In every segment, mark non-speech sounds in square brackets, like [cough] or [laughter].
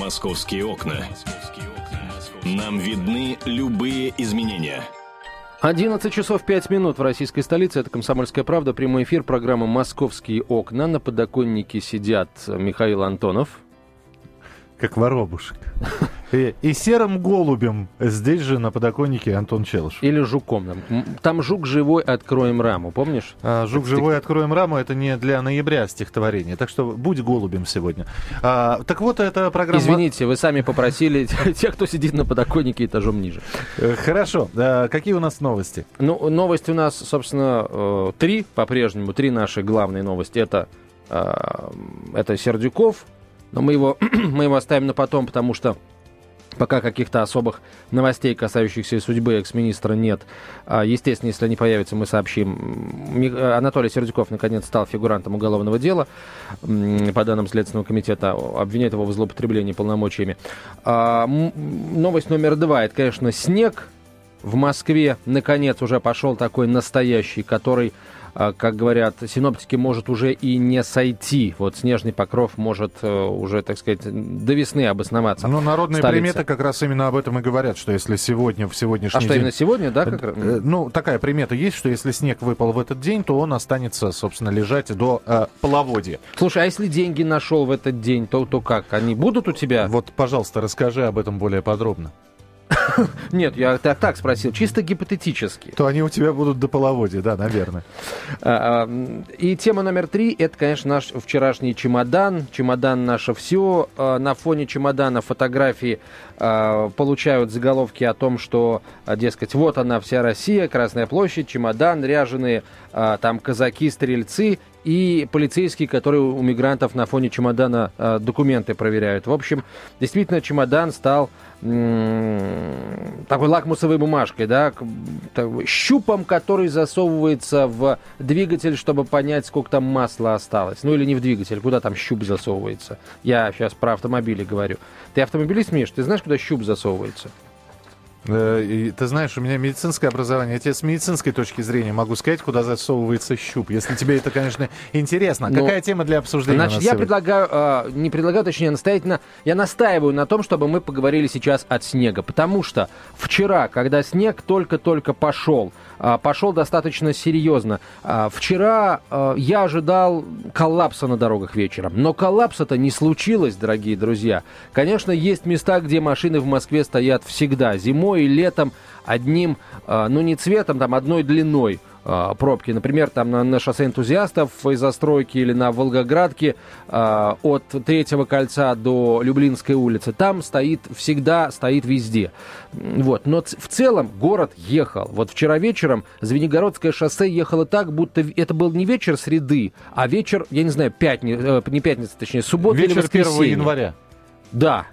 Московские окна. Нам видны любые изменения. 11 часов 5 минут в российской столице. Это «Комсомольская правда». Прямой эфир программы «Московские окна». На подоконнике сидят Михаил Антонов. Как воробушек. И, и серым голубем здесь же на подоконнике Антон Челышев. Или жуком. Там, там жук живой, откроем раму, помнишь? А, жук Это живой, откроем раму, это не для ноября стихотворение. Так что будь голубем сегодня. А, так вот, это программа... Извините, вы сами попросили [laughs] тех, кто сидит на подоконнике этажом ниже. Э, Хорошо. А, какие у нас новости? Ну, новости у нас, собственно, э, три по-прежнему. Три наши главные новости. Это, э, это Сердюков, но мы его, [clears throat] мы его оставим на потом, потому что Пока каких-то особых новостей, касающихся судьбы экс-министра, нет. А, Естественно, если они появятся, мы сообщим. Анатолий Сердюков, наконец, стал фигурантом уголовного дела. По данным Следственного комитета, обвиняет его в злоупотреблении полномочиями. А, Новость номер два. Это, конечно, снег. В Москве, наконец, уже пошел такой настоящий, который как говорят синоптики, может уже и не сойти. Вот снежный покров может э, уже, так сказать, до весны обосноваться. Ну, народные Столица. приметы как раз именно об этом и говорят, что если сегодня, в сегодняшний А что, день... именно сегодня, да? Как... раз? Э, Ну, такая примета есть, что если снег выпал в этот день, то он останется, собственно, лежать до э, половодья. Слушай, а если деньги нашел в этот день, то, то как? Они будут у тебя? Вот, пожалуйста, расскажи об этом более подробно. [laughs] Нет, я так, так спросил, чисто гипотетически. То они у тебя будут до половодья, да, наверное. А, а, И тема номер три, это, конечно, наш вчерашний чемодан. Чемодан наше все. А, На фоне чемодана фотографии получают заголовки о том, что, дескать, вот она вся Россия, Красная площадь, чемодан, ряженые там казаки-стрельцы и полицейские, которые у мигрантов на фоне чемодана а, документы проверяют. В общем, действительно, чемодан стал такой лакмусовой бумажкой, да, щупом, который засовывается в двигатель, чтобы понять, сколько там масла осталось. Ну или не в двигатель, куда там щуп засовывается. Я сейчас про автомобили говорю. Ты автомобилист, Миш, ты знаешь, куда щуп засовывается? Э, и ты знаешь, у меня медицинское образование. Я тебе с медицинской точки зрения могу сказать, куда засовывается щуп. Если тебе это, конечно, интересно. Ну, Какая тема для обсуждения Значит, я сегодня? предлагаю, э, не предлагаю, точнее, настоятельно, я настаиваю на том, чтобы мы поговорили сейчас от снега. Потому что вчера, когда снег только-только пошел, а, пошел достаточно серьезно. А, Вчера э, я ожидал коллапса на дорогах вечером. Но коллапса-то не случилось, дорогие друзья. Конечно, есть места, где машины в Москве стоят всегда. Зимой и летом одним, э, ну не цветом, там одной длиной э, пробки. Например, там на, на шоссе энтузиастов из застройки или на Волгоградке э, от третьего кольца до Люблинской улицы. Там стоит, всегда стоит везде. Вот. Но в целом город ехал. Вот вчера вечером Звенигородское шоссе ехало так, будто это был не вечер среды, а вечер, я не знаю, пятница, не пятница, точнее, суббота или Вечер 1 воскресенье. января. Да,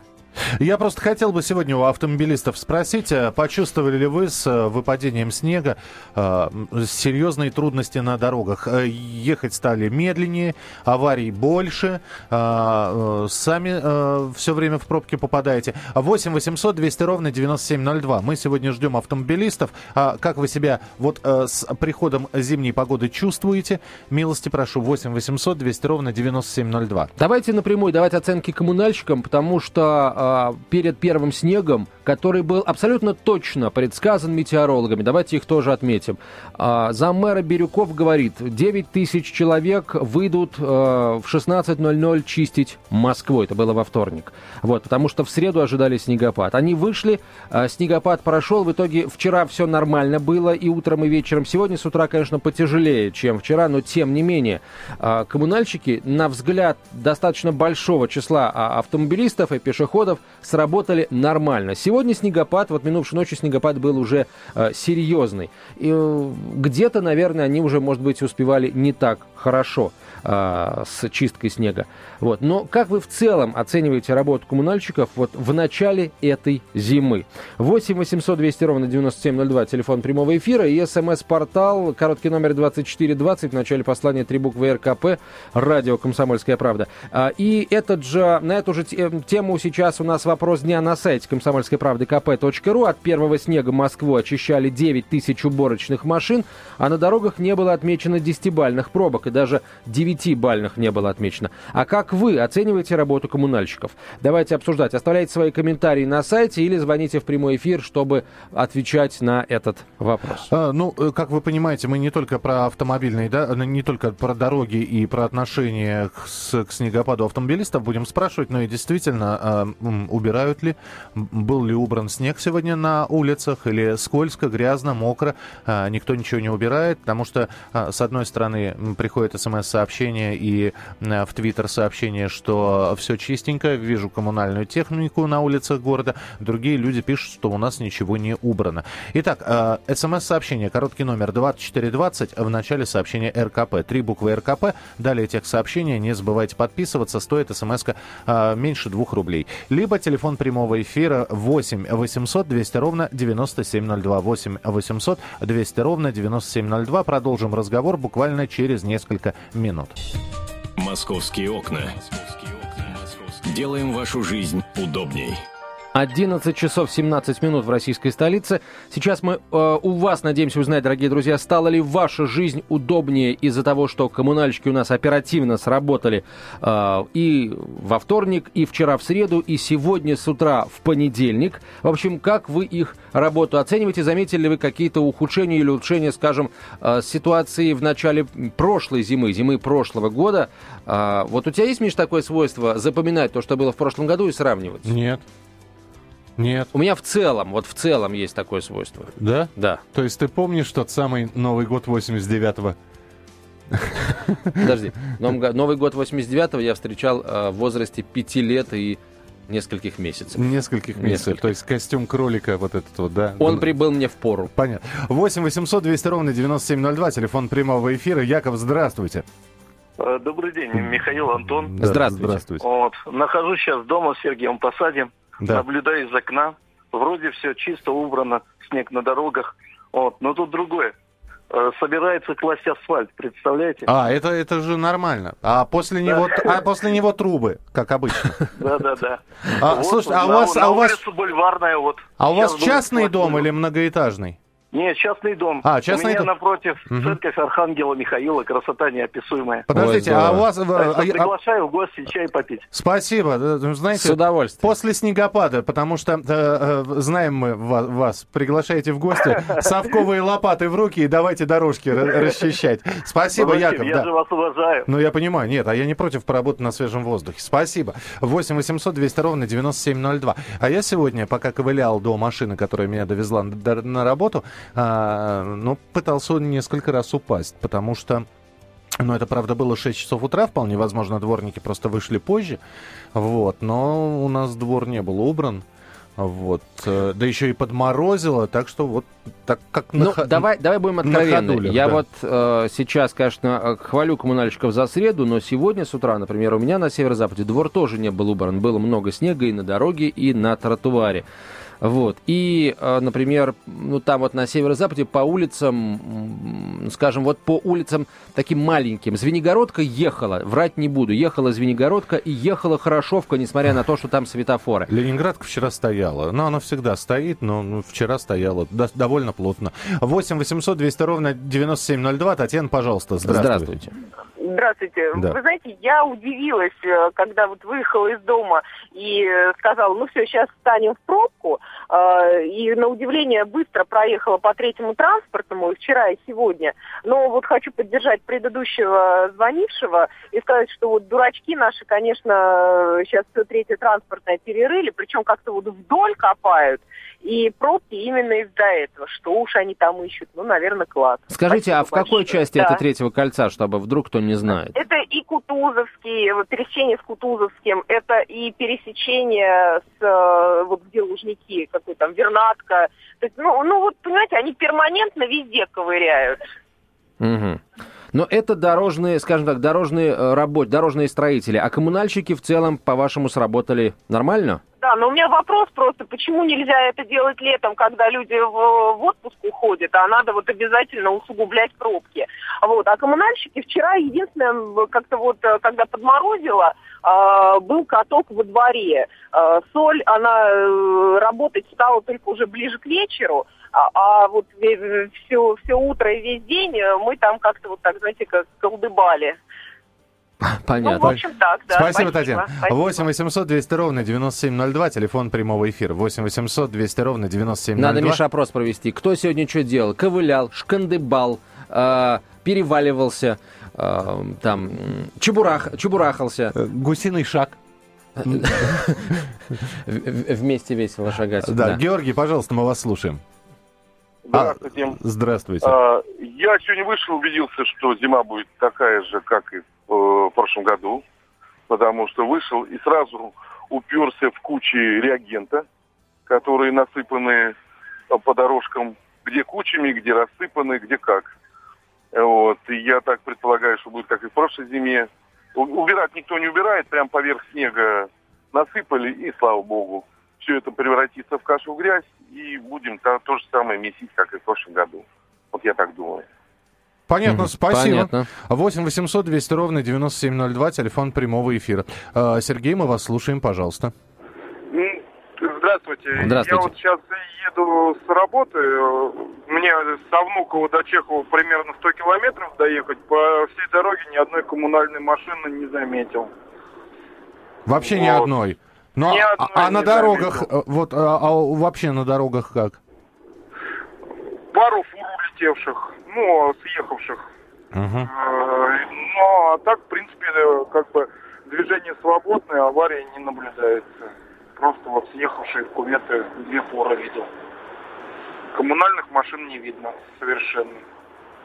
Я просто хотел бы сегодня у автомобилистов спросить, э, почувствовали ли вы с э, выпадением снега э, серьезные трудности на дорогах? Э, Ехать стали медленнее, аварий больше, э, э, сами все время в пробки попадаете. 8 800 200 ровно 9702. Мы сегодня ждем автомобилистов. А Как вы себя вот э, с приходом зимней погоды чувствуете? Милости прошу. 8 800 200 ровно 9702. Давайте напрямую давать оценки коммунальщикам, потому что а, перед первым снегом, который был абсолютно точно предсказан метеорологами, давайте их тоже отметим. А, заммэра Бирюков говорит, 9 тысяч человек выйдут а, в 16.00 чистить Москву. Это было во вторник. Вот, потому что в среду ожидали снегопад. Они вышли, а, снегопад прошел. В итоге вчера все нормально было и утром, и вечером. Сегодня с утра, конечно, потяжелее, чем вчера, но тем не менее. а, Коммунальщики, на взгляд достаточно большого числа автомобилистов и пешеходов, сработали нормально. Сегодня снегопад, вот минувшей ночью снегопад был уже э, серьезный. И э, где-то, наверное, они уже, может быть, успевали не так хорошо э, с чисткой снега. Вот. Но как вы в целом оцениваете работу коммунальщиков вот в начале этой зимы? 8 800 200 ровно 9702, телефон прямого эфира и смс-портал, короткий номер 2420, в начале послания три буквы РКП, радио «Комсомольская правда». А, И этот же, на эту же те- тему сейчас у нас вопрос дня на сайте комсомольской правды kp.ру. От первого снега Москву очищали 9 тысяч уборочных машин, а на дорогах не было отмечено десятибальных пробок и даже 9 бальных не было отмечено. А как вы оцениваете работу коммунальщиков? Давайте обсуждать. Оставляйте свои комментарии на сайте или звоните в прямой эфир, чтобы отвечать на этот вопрос. А, ну, э, как вы понимаете, мы не только про автомобильные, да, не только про дороги и про отношения к, к снегопаду автомобилистов будем спрашивать, но и действительно, а, убирают ли, был ли убран снег сегодня на улицах, или скользко, грязно, мокро, а, никто ничего не убирает, потому что, а, с одной стороны, приходит смс-сообщение и в Твиттер сообщение, что все чистенько, вижу коммунальную технику на улицах города, другие люди пишут, что у нас ничего не убрано. Итак, смс-сообщение, короткий номер 2420, в начале сообщения РКП, три буквы РКП, далее текст сообщения, не забывайте подписываться, стоит смс меньше двух рублей. Либо телефон прямого эфира 8 800 200 ровно 9702. 8 800 200 ровно 9702. Продолжим разговор буквально через несколько минут. Московские окна. Делаем вашу жизнь удобней. 11 часов 17 минут в российской столице. Сейчас мы э, у вас надеемся узнать, дорогие друзья, стала ли ваша жизнь удобнее из-за того, что коммунальщики у нас оперативно сработали э, и во вторник, и вчера в среду, и сегодня с утра в понедельник. В общем, как вы их работу оцениваете? Заметили ли вы какие-то ухудшения или улучшения, скажем, э, ситуации в начале прошлой зимы, зимы прошлого года? Э, вот у тебя есть, Миш, такое свойство запоминать то, что было в прошлом году и сравнивать? Нет. Нет. У меня в целом, вот в целом есть такое свойство. Да? Да. То есть ты помнишь тот самый Новый год 89-го? Подожди. Новый год 89-го я встречал э, в возрасте 5 лет и нескольких месяцев. Нескольких месяцев. Нескольких. То есть костюм кролика вот этот вот, да? Он прибыл мне в пору. Понятно. 8 800 200 ровно 9702, телефон прямого эфира. Яков, здравствуйте. Э, добрый день, Михаил Антон. Да, здравствуйте. здравствуйте. Вот, нахожусь сейчас дома в Сергиевом Посаде да. наблюдаю из окна. Вроде все чисто убрано, снег на дорогах. Вот. Но тут другое. Э, собирается класть асфальт, представляете? А, это, это же нормально. А после, да. него, а после него трубы, как обычно. [laughs] Да, да, да. А, слушай, а у вас... А у вас... бульварная вот. А у вас частный дом или многоэтажный? Нет, частный дом. А, частный у меня дом. напротив угу. церковь Архангела Михаила, красота неописуемая. Подождите, Ой, а у вас... а, приглашаю в гости чай попить. Спасибо. Ну, знаете, С удовольствием. После снегопада, потому что э, э, знаем мы вас, вас, приглашаете в гости, [laughs] совковые лопаты в руки и давайте дорожки расчищать. Спасибо, Яков. Я же вас уважаю. Ну, я понимаю. Нет, а я не против поработать на свежем воздухе. Спасибо. 8 800 200 ровно 9702. А я сегодня, пока ковылял до машины, которая меня довезла на работу, а, ну, пытался он несколько раз упасть, потому что ну, это, правда, было 6 часов утра, вполне возможно, дворники просто вышли позже, вот, но у нас двор не был убран, вот, э, да еще и подморозило, так что вот так как Ну, на, давай, давай будем откровенны. Ходулях, Я да. вот э, сейчас, конечно, э, хвалю коммунальщиков за среду, но сегодня с утра, например, у меня на северо-западе двор тоже не был убран. Было много снега и на дороге, и на тротуаре. Вот. И, э, например, ну там вот на северо-западе по улицам, скажем, вот по улицам таким маленьким, Звенигородка ехала, врать не буду, ехала Звенигородка и ехала Хорошовка, несмотря на то, что там светофоры. Ленинградка вчера стояла. Ну, она всегда стоит, но ну, вчера стояла довольно плотно. 8 800 200 ровно 9702. Татьяна, пожалуйста, здравствуйте. Здравствуйте. Здравствуйте. Да. Вы знаете, я удивилась, э, когда вот выехала из дома и э, сказала, ну все, сейчас встанем в пробку. Э, и на удивление быстро проехала по третьему транспортному, и вчера, и сегодня. Но вот хочу поддержать предыдущего звонившего и сказать, что вот дурачки наши, конечно, сейчас все третье транспортное перерыли, причем как-то вот вдоль копают. И пробки именно из-за этого. Что уж они там ищут? Ну, наверное, клад. Скажите, Спасибо а в большое. какой части да. это третьего кольца, чтобы вдруг кто не знает? Это и Кутузовский, вот, пересечение с Кутузовским, это и пересечение с, э, вот где Лужники, какой там, Вернатка. То есть, ну, ну, вот, понимаете, они перманентно везде ковыряют. Угу. Но это дорожные, скажем так, дорожные э, работы, дорожные строители. А коммунальщики в целом, по-вашему, сработали нормально? Да, но у меня вопрос просто, почему нельзя это делать летом, когда люди в, в отпуск уходят, а надо вот обязательно усугублять пробки. Вот. А коммунальщики вчера единственное, как-то вот, э, когда подморозило, э, был каток во дворе. Э, соль, она э, работать стала только уже ближе к вечеру, а, а вот все, все утро и весь день мы там как-то вот так, знаете, как колдыбали. Понятно. Ну, в общем, так, да. Спасибо, спасибо Татьяна. 8 800 200 ровно 9702, телефон прямого эфира. 8 800 200 ровно 9702. Надо, Миша, опрос провести. Кто сегодня что делал? Ковылял, шкандыбал, э, переваливался, э, там, чебурах, чебурахался. Э, гусиный шаг. Вместе весело шагать. Да, Георгий, пожалуйста, мы вас слушаем. Здравствуйте. А, здравствуйте. А, я сегодня вышел, убедился, что зима будет такая же, как и в, э, прошлом году, потому что вышел и сразу уперся в кучи реагента, которые насыпаны по дорожкам, где кучами, где рассыпаны, где как. Вот. И я так предполагаю, что будет как и в прошлой зиме. Убирать никто не убирает, прям поверх снега насыпали, и слава богу все это превратится в кашу в грязь, и будем то, то же самое месить, как и в прошлом году. Вот я так думаю. Понятно, mm спасибо. Понятно. 8 800 200 ровно 9702, телефон прямого эфира. А, Сергей, мы вас слушаем, пожалуйста. Здравствуйте. Здравствуйте. Я вот сейчас еду с работы. Мне со Внуково до Чехова примерно 100 километров доехать. По всей дороге ни одной коммунальной машины не заметил. Вообще вот. ни одной? Ну, а, а на дорогах, заметил. Э, вот, а, а вообще на дорогах как? Пару фур улетевших, ну, съехавших. Угу. Ну, а так, в принципе, как бы движение свободное, аварии не наблюдается. Просто вот съехавшие куветы две фуры видел. Коммунальных машин не видно совершенно.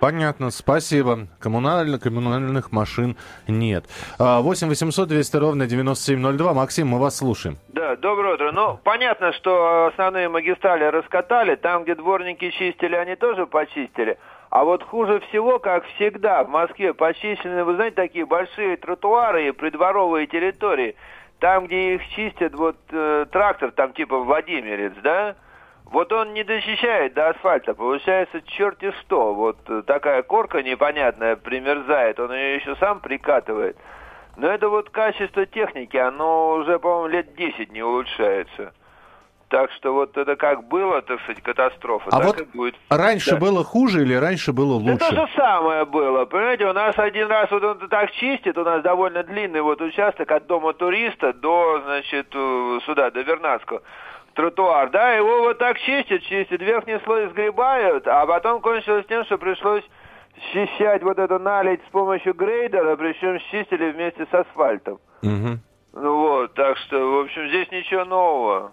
Понятно, спасибо. Коммунально, коммунальных машин нет. 8 800 200 ровно 9702. Максим, мы вас слушаем. Да, доброе утро. Ну, понятно, что основные магистрали раскатали. Там, где дворники чистили, они тоже почистили. А вот хуже всего, как всегда, в Москве почищены, вы знаете, такие большие тротуары и придворовые территории. Там, где их чистят, вот э, трактор, там типа Владимирец, да? Вот он не дощищает до асфальта, получается черти что. Вот такая корка непонятная примерзает, он ее еще сам прикатывает. Но это вот качество техники, оно уже, по-моему, лет 10 не улучшается. Так что вот это как было, так сказать, катастрофа, а так вот и будет. раньше да. было хуже или раньше было лучше? Это то же самое было. Понимаете, у нас один раз вот он так чистит, у нас довольно длинный вот участок от дома туриста до, значит, э, сюда, до Вернадского тротуар, да, его вот так чистят, чистят, верхний слой сгребают, а потом кончилось тем, что пришлось счищать вот эту налить с помощью грейдера, причем чистили вместе с асфальтом. Угу. Ну вот, так что, в общем, здесь ничего нового.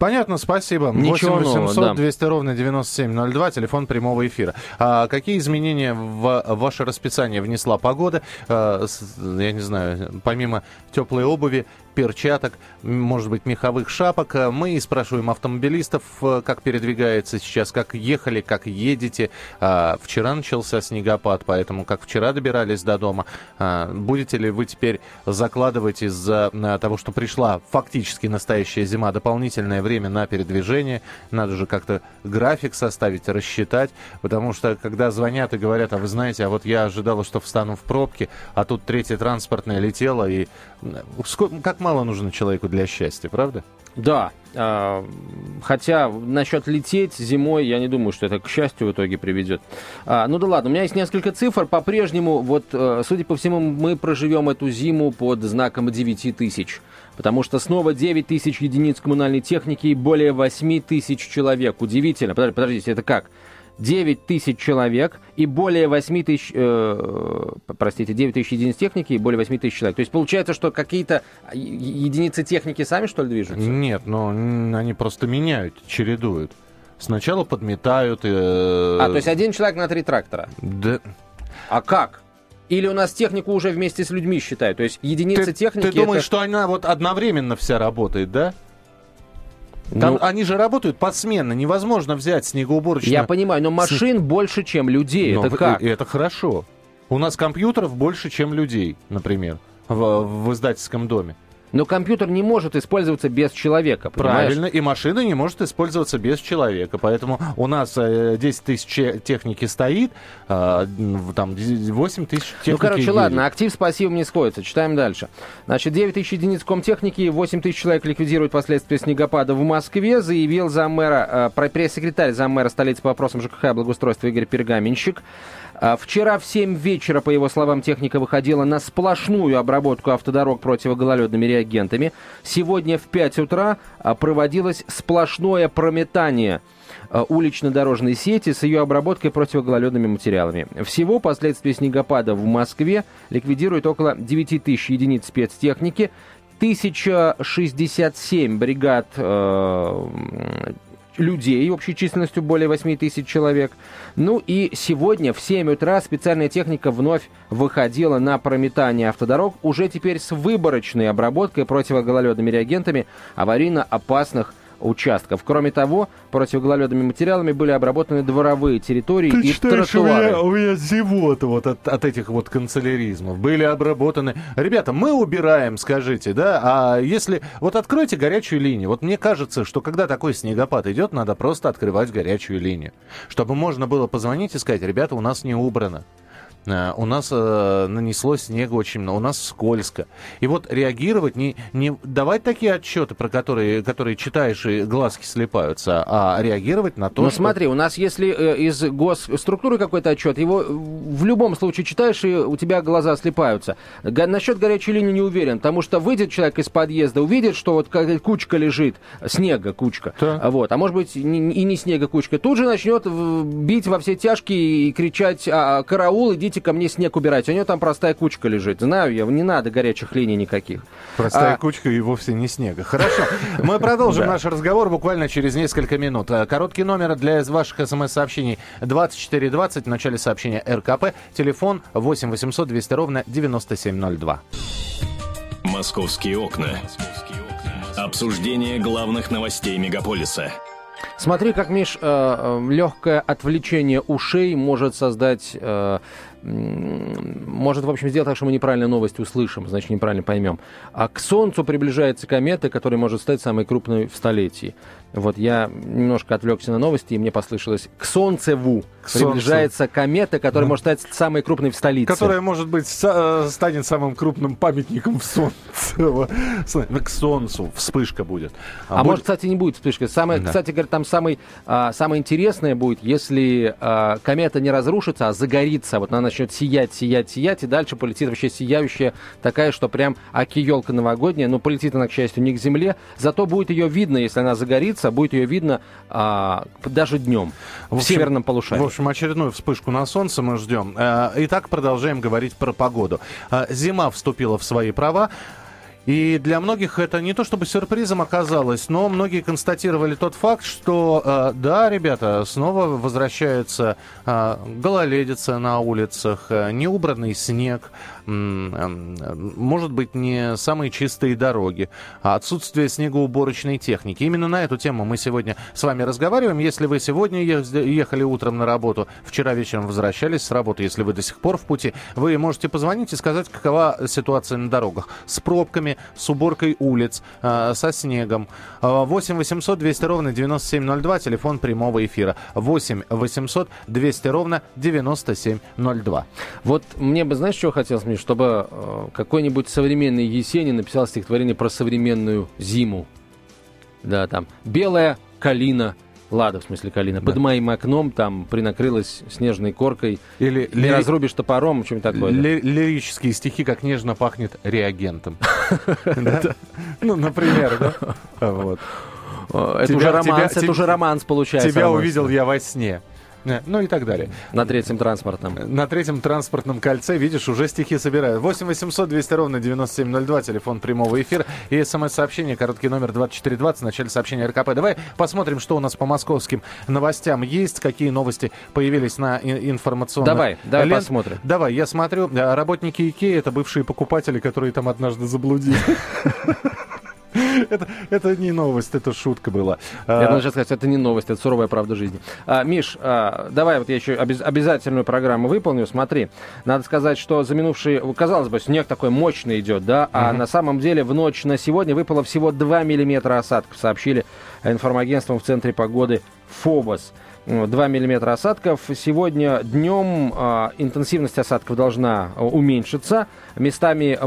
Понятно, спасибо. Ничего 8 800 нового, да. 200 ровно 9702, телефон прямого эфира. А какие изменения в ваше расписание внесла погода? А, я не знаю, помимо теплой обуви, перчаток, может быть, меховых шапок. Мы спрашиваем автомобилистов, э, как передвигается сейчас, как ехали, как едете. А, вчера начался снегопад, поэтому как вчера добирались до дома. А, будете ли вы теперь закладывать из-за э, того, что пришла фактически настоящая зима, дополнительное время на передвижение? Надо же как-то график составить, рассчитать, потому что когда звонят и говорят, а вы знаете, а вот я ожидала, что встану в пробке, а тут третья транспортная летела, и как мало нужно человеку для счастья, правда? Да, э, хотя насчет лететь зимой, я не думаю, что это к счастью в итоге приведет. А, ну да ладно, у меня есть несколько цифр. По-прежнему, вот, э, судя по всему, мы проживем эту зиму под знаком 9 тысяч. Потому что снова 9 тысяч единиц коммунальной техники и более 8 тысяч человек. Удивительно. Подождите, это как? 9 тысяч человек и более 8 тысяч, э, простите, 9 тысяч единиц техники и более 8 тысяч человек. То есть получается, что какие-то единицы техники сами, что ли, движутся? Нет, но они просто меняют, чередуют. Сначала подметают. Э... А, то есть один человек на три трактора? Да. А как? Или у нас технику уже вместе с людьми считают? То есть единицы ты, техники... Ты думаешь, это... что она вот одновременно вся работает, да? Там, ну, они же работают посменно, невозможно взять снегоуборочную... Я понимаю, но машин Снег... больше, чем людей, но это как? Это хорошо. У нас компьютеров больше, чем людей, например, в, в издательском доме. Но компьютер не может использоваться без человека, понимаешь? Правильно, и машина не может использоваться без человека. Поэтому у нас 10 э, тысяч техники стоит, а, там 8 тысяч техники Ну, короче, едет. ладно, актив спасибо не сходится. Читаем дальше. Значит, 9 тысяч единиц комтехники, 8 тысяч человек ликвидируют последствия снегопада в Москве, заявил заммэра, э, пресс-секретарь заммэра столицы по вопросам ЖКХ и благоустройства Игорь Пергаменщик. А, вчера в 7 вечера, по его словам, техника выходила на сплошную обработку автодорог противогололедными реагентами. Сегодня в 5 утра а, проводилось сплошное прометание а, улично-дорожной сети с ее обработкой противогололедными материалами. Всего последствия снегопада в Москве ликвидируют около 9 тысяч единиц спецтехники, 1067 бригад э, людей общей численностью более 8 тысяч человек. Ну и сегодня в 7 утра специальная техника вновь выходила на прометание автодорог, уже теперь с выборочной обработкой противогололедными реагентами аварийно опасных участков. Кроме того, противогололедными материалами были обработаны дворовые территории Ты и считаешь, тротуары. У меня, у меня зевота вот от, от этих вот канцеляризмов. Были обработаны... Ребята, мы убираем, скажите, да? А если... Вот откройте горячую линию. Вот мне кажется, что когда такой снегопад идет, надо просто открывать горячую линию. Чтобы можно было позвонить и сказать, ребята, у нас не убрано. Э, у нас э, нанесло снега очень много, у нас скользко. И вот реагировать, не, не давать такие отчеты, про которые, которые читаешь и глазки слепаются, а реагировать на то, Ну что... смотри, у нас если э, из госструктуры какой-то отчет, его в любом случае читаешь, и у тебя глаза слепаются. Насчет горячей линии не уверен, потому что выйдет человек из подъезда, увидит, что вот кучка лежит, снега кучка, Да. вот, а может быть и не, и не снега кучка, тут же начнет бить во все тяжкие и кричать, а, караул, идите ко мне снег убирать, у него там простая кучка лежит. Знаю я, не надо горячих линий никаких. Простая А- кучка и вовсе не снега. Хорошо. Мы продолжим [laughs] наш разговор буквально через несколько минут. Э, Короткий номер для ваших смс-сообщений 2420. В начале сообщения РКП. Телефон 8 800 200 ровно 9702. Московские окна. Обсуждение главных новостей мегаполиса. Смотри, как, Миш, легкое отвлечение ушей может создать, э, может, в общем, сделать так, что мы неправильно новость услышим, значит, неправильно поймем. А к Солнцу приближается комета, которая может стать самой крупной в столетии. Вот я немножко отвлекся на новости, и мне послышалось к Солнцеву К Солнцу. приближается комета, которая может стать самой крупной в столице. Которая, может быть, э, станет самым крупным памятником в солнце. К солнцу вспышка будет. А, будет- может, кстати, не будет вспышка. Самое, Да. Кстати, говорят, там самый, а, самое интересное будет, если а, комета не разрушится, а загорится. Вот она начнет сиять, сиять, сиять, и дальше полетит вообще сияющая такая, что прям аки елка новогодняя. Но полетит она, к счастью, не к Земле. Зато будет ее видно, если она загорится, будет ее видно а, даже днем в, общем- северном полушарии. В общем, очередную вспышку на солнце мы ждем. Э, Итак, продолжаем говорить про погоду. Э, Зима вступила в свои права. И для многих это не то чтобы сюрпризом оказалось, но многие констатировали тот факт, что э, да, ребята, снова возвращается э, гололедица на улицах, э, неубранный снег, может быть, не самые чистые дороги, а отсутствие снегоуборочной техники. Именно на эту тему мы сегодня с вами разговариваем. Если вы сегодня ехали утром на работу, вчера вечером возвращались с работы, если вы до сих пор в пути, вы можете позвонить и сказать, какова ситуация на дорогах. С пробками, с уборкой улиц, э, со снегом. Э, 8 800 200 ровно 9702, телефон прямого эфира. 8 800 200 ровно 9702. Вот мне бы, знаешь, чего хотелось мне, чтобы э, какой-нибудь современный Есенин написал стихотворение про современную зиму. Да, там белая калина, лада в смысле калина, под моим окном там принакрылась снежной коркой. Или Не ли- разрубишь топором, что-нибудь такое. да. ли- лирические стихи, как нежно пахнет реагентом. [laughs] Да? Ну, например, да? Вот. Э, Это уже романс, это уже романс получается. Тебя увидел я во сне. Э, Ну и так далее. На третьем транспортном. На третьем транспортном кольце, видишь, уже стихи собирают. 8 800 200 ровно 9702, телефон прямого эфира. И смс-сообщение, короткий номер 2420, в начале сообщения РКП. Давай посмотрим, что у нас по московским новостям есть, какие новости появились на и- информационных Давай, давай лент. посмотрим. Давай, я смотрю. э, Работники Икеи — это бывшие покупатели, которые там однажды заблудились. [laughs] [laughs] Это, это не новость, это шутка была. Я А, сейчас сказать, это не новость, это суровая правда жизни. А, Миш, а, давай вот я еще обяз- обязательную программу выполню. Смотри, надо сказать, что за минувшие, казалось бы, снег такой мощный идет, да, а на самом деле в ночь на сегодня выпало всего 2 миллиметра осадков, сообщили информагентством в Центре погоды ФОБОС. 2 миллиметра осадков. Сегодня днем а, интенсивность осадков должна уменьшиться. Местами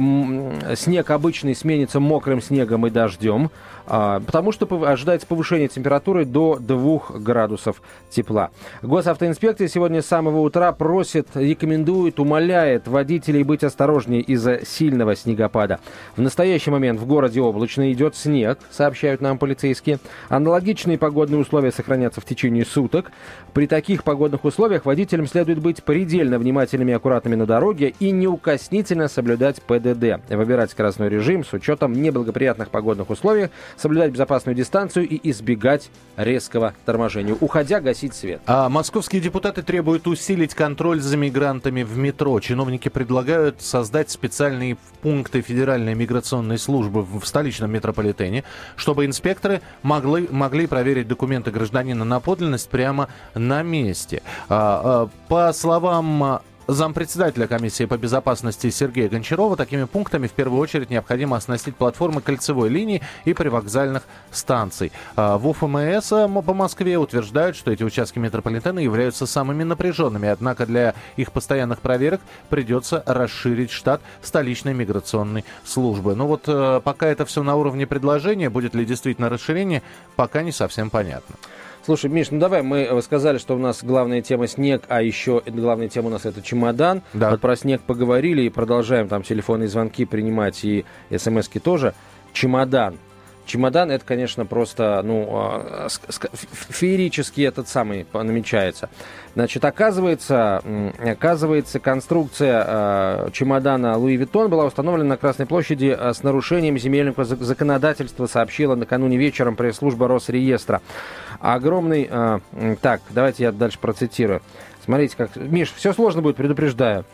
снег обычный сменится мокрым снегом и дождем. А, потому что ожидается повышение температуры до 2 градусов тепла. Госавтоинспекция сегодня с самого утра просит, рекомендует, умоляет водителей быть осторожнее из-за сильного снегопада. В настоящий момент в городе облачно идет снег, сообщают нам полицейские. Аналогичные погодные условия сохранятся в течение суток. При таких погодных условиях водителям следует быть предельно внимательными и аккуратными на дороге и неукоснительно соблюдать ПДД. Выбирать скоростной режим с учетом неблагоприятных погодных условий соблюдать безопасную дистанцию и избегать резкого торможения. Уходя, гасить свет. А московские депутаты требуют усилить контроль за мигрантами в метро. Чиновники предлагают создать специальные пункты Федеральной миграционной службы в столичном метрополитене, чтобы инспекторы могли, могли проверить документы гражданина на подлинность прямо на месте. А, а, по словам зампредседателя комиссии по безопасности Сергея Гончарова такими пунктами в первую очередь необходимо оснастить платформы кольцевой линии и привокзальных станций. А, в УФМС а, по Москве утверждают, что эти участки метрополитена являются самыми напряженными, однако для их постоянных проверок придется расширить штат столичной миграционной службы. Ну вот э, пока это все на уровне предложения, будет ли действительно расширение, пока не совсем понятно. Слушай, Миш, ну давай, мы э, сказали, что у нас главная тема снег, а еще главная тема у нас это чемодан. Да. Вот про снег поговорили и продолжаем там телефонные звонки принимать и смски тоже. Чемодан. Чемодан это, конечно, просто, ну, а, феерически этот самый намечается. Значит, оказывается, оказывается, конструкция э, чемодана Луи Виттон была установлена на Красной площади э, с нарушением земельного законодательства, сообщила накануне вечером пресс-служба Росреестра. Огромный... Так, давайте я дальше процитирую. Смотрите, как... Миш, все сложно будет, предупреждаю.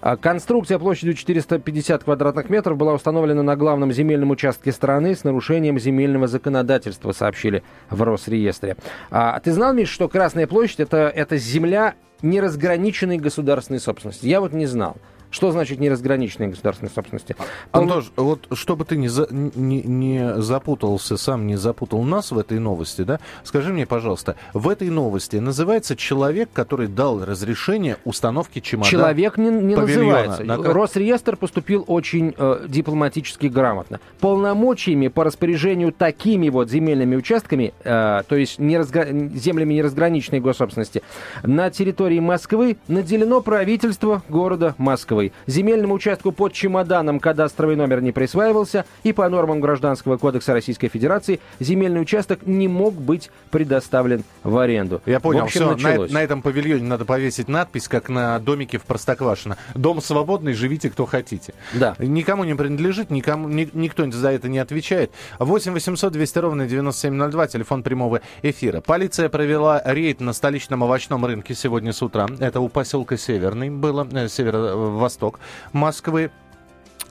А конструкция площадью 450 квадратных метров была установлена на главном земельном участке страны с нарушением земельного законодательства, сообщили в Росреестре. А ты знал, Миш, что Красная площадь это, это земля неразграниченной государственной собственности? Я вот не знал. Что значит неразграниченная государственной собственности? Антош, Пол... вот чтобы ты не, за, не, не запутался, сам не запутал нас в этой новости, да, скажи мне, пожалуйста, в этой новости называется человек, который дал разрешение установки чемодана? Человек не, не называется. На... Росреестр поступил очень э, дипломатически грамотно. Полномочиями по распоряжению такими вот земельными участками, э, то есть неразгра... землями неразграниченной госсобственности, на территории Москвы наделено правительство города Москвы. Кадастровой. Земельному участку под чемоданом кадастровый номер не присваивался, и по нормам Гражданского кодекса Российской Федерации земельный участок не мог быть предоставлен в аренду. Я понял, общем, все, на, на этом павильоне надо повесить надпись, как на домике в Простоквашино. Дом свободный, живите кто хотите. Да. Никому не принадлежит, никому, ни, никто за это не отвечает. 8 800 200 ровно 9702, телефон прямого эфира. Полиция провела рейд на столичном овощном рынке сегодня с утра. Это у поселка Северный было, э, северо восток Москвы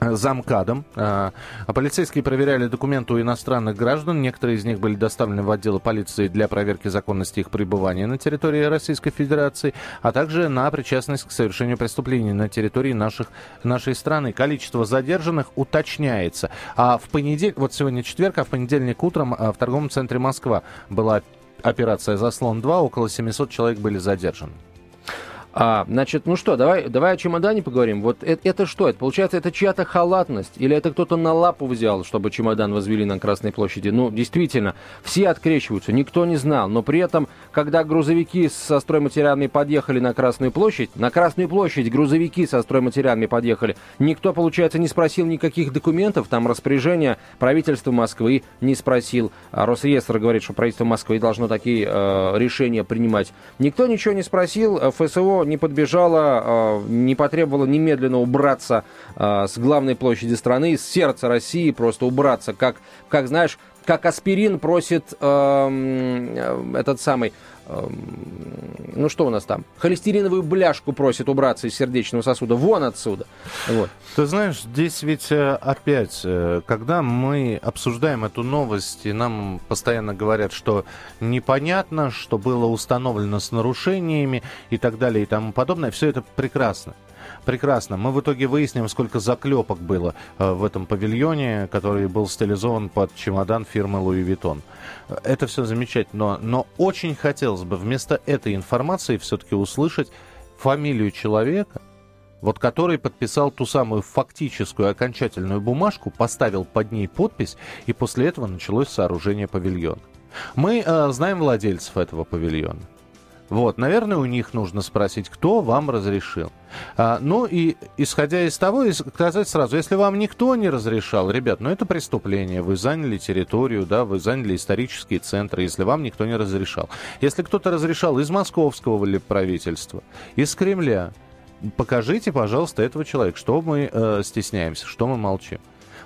замкадом. А, полицейские проверяли документы у иностранных граждан. Некоторые из них были доставлены в отделы полиции для проверки законности их пребывания на территории Российской Федерации, а также на причастность к совершению преступлений на территории наших, нашей страны. Количество задержанных уточняется. А в понедельник, вот сегодня четверг, а в понедельник утром а, в торговом центре Москва была операция «Заслон-2», около 700 человек были задержаны. А, значит, ну что, давай, давай о чемодане поговорим. Вот это, это что? Это получается, это чья-то халатность? Или это кто-то на лапу взял, чтобы чемодан возвели на Красной площади? Ну, действительно, все открещиваются, никто не знал. Но при этом, когда грузовики со стройматериалами подъехали на Красную площадь, на Красную площадь грузовики со стройматериалами подъехали, никто, получается, не спросил никаких документов, там распоряжение правительства Москвы не спросил. А Росреестр говорит, что правительство Москвы должно такие э, решения принимать. Никто ничего не спросил, ФСО не подбежала, а, не потребовала немедленно убраться а, с главной площади страны, из сердца России просто убраться, как, как знаешь, как аспирин просит э, этот самый ну что у нас там, холестериновую бляшку просит убраться из сердечного сосуда, вон отсюда. Вот. Ты знаешь, здесь ведь э, опять, э, когда мы обсуждаем эту новость, и нам постоянно говорят, что непонятно, что было установлено с нарушениями и так далее и тому подобное, все это прекрасно. Прекрасно. Мы в итоге выясним, сколько заклепок было э, в этом павильоне, который был стилизован под чемодан фирмы Louis Vuitton. Это все замечательно, но, но очень хотелось бы вместо этой информации все-таки услышать фамилию человека, вот который подписал ту самую фактическую окончательную бумажку, поставил под ней подпись, и после этого началось сооружение павильона. Мы э, знаем владельцев этого павильона. Вот, наверное, у них нужно спросить, кто вам разрешил. А, ну и исходя из того, сказать сразу, если вам никто не разрешал, ребят, ну это преступление, вы заняли территорию, да, вы заняли исторические центры, если вам никто не разрешал. Если кто-то разрешал из московского правительства, из Кремля, покажите, пожалуйста, этого человека, что мы э, стесняемся, что мы молчим.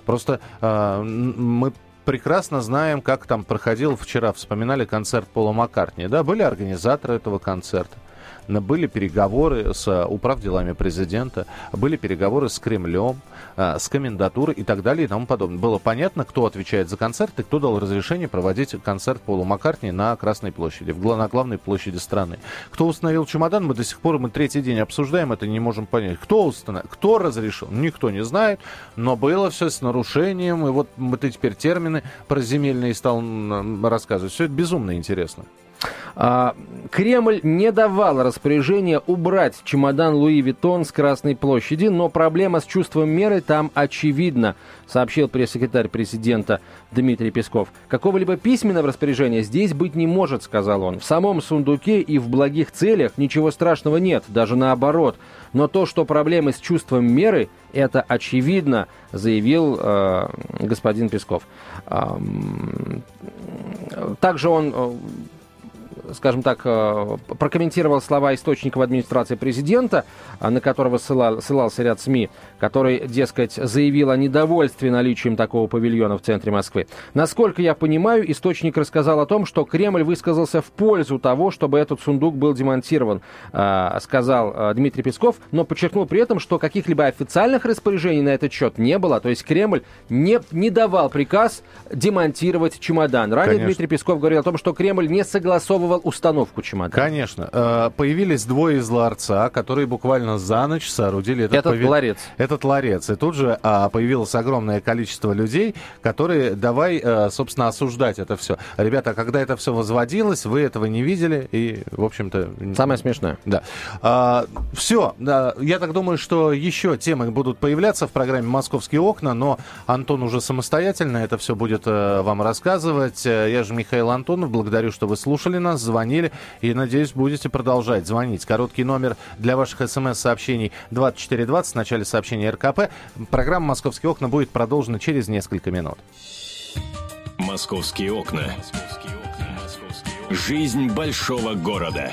Просто э, мы прекрасно знаем, как там проходил вчера, вспоминали концерт Пола Маккартни. Да, были организаторы этого концерта были переговоры с э, управ делами президента, были переговоры с Кремлем, э, с комендатурой и так далее и тому подобное. Было понятно, кто отвечает за концерт и кто дал разрешение проводить концерт Полу Маккартни на Красной площади, на главной площади страны. Кто установил чемодан, мы до сих пор, мы третий день обсуждаем это, не можем понять. Кто установил, кто разрешил, никто не знает, но было все с нарушением, и вот ты теперь термины про земельные стал рассказывать. Все это безумно интересно. А, Кремль не давал распоряжения убрать чемодан Луи Виттон с Красной площади, но проблема с чувством меры там очевидна, сообщил пресс-секретарь президента Дмитрий Песков. Какого-либо письменного распоряжения здесь быть не может, сказал он. В самом сундуке и в благих целях ничего страшного нет, даже наоборот. Но то, что проблемы с чувством меры, это очевидно, заявил э, господин Песков. Э, также он э, скажем так, э, прокомментировал слова источника в администрации президента, э, на которого ссылал, ссылался ряд СМИ, который, дескать, заявил о недовольстве наличием такого павильона в центре Москвы. Насколько я понимаю, источник рассказал о том, что Кремль высказался в пользу того, чтобы этот сундук был демонтирован, э, сказал Дмитрий Песков, но подчеркнул при этом, что каких-либо официальных распоряжений на этот счет не было, то есть Кремль не, не давал приказ демонтировать чемодан. Ранее Конечно. Дмитрий Песков говорил о том, что Кремль не согласовывал установку чемодана. Конечно. Э, появились двое из ларца, которые буквально за ночь соорудили этот, этот пови... ларец. Этот ларец. И тут же а, появилось огромное количество людей, которые давай, а, собственно, осуждать это все. Ребята, когда это все возводилось, вы этого не видели, и, в общем-то... Самое смешное. Да. А, все. Я так думаю, что еще темы будут появляться в программе «Московские окна», но Антон уже самостоятельно это все будет а, вам рассказывать. Я же Михаил Антонов. Благодарю, что вы слушали звонили. И, надеюсь, будете продолжать звонить. Короткий номер для ваших смс-сообщений 2420 в начале сообщения РКП. Программа «Московские окна» будет продолжена через несколько минут. «Московские окна». Жизнь большого города.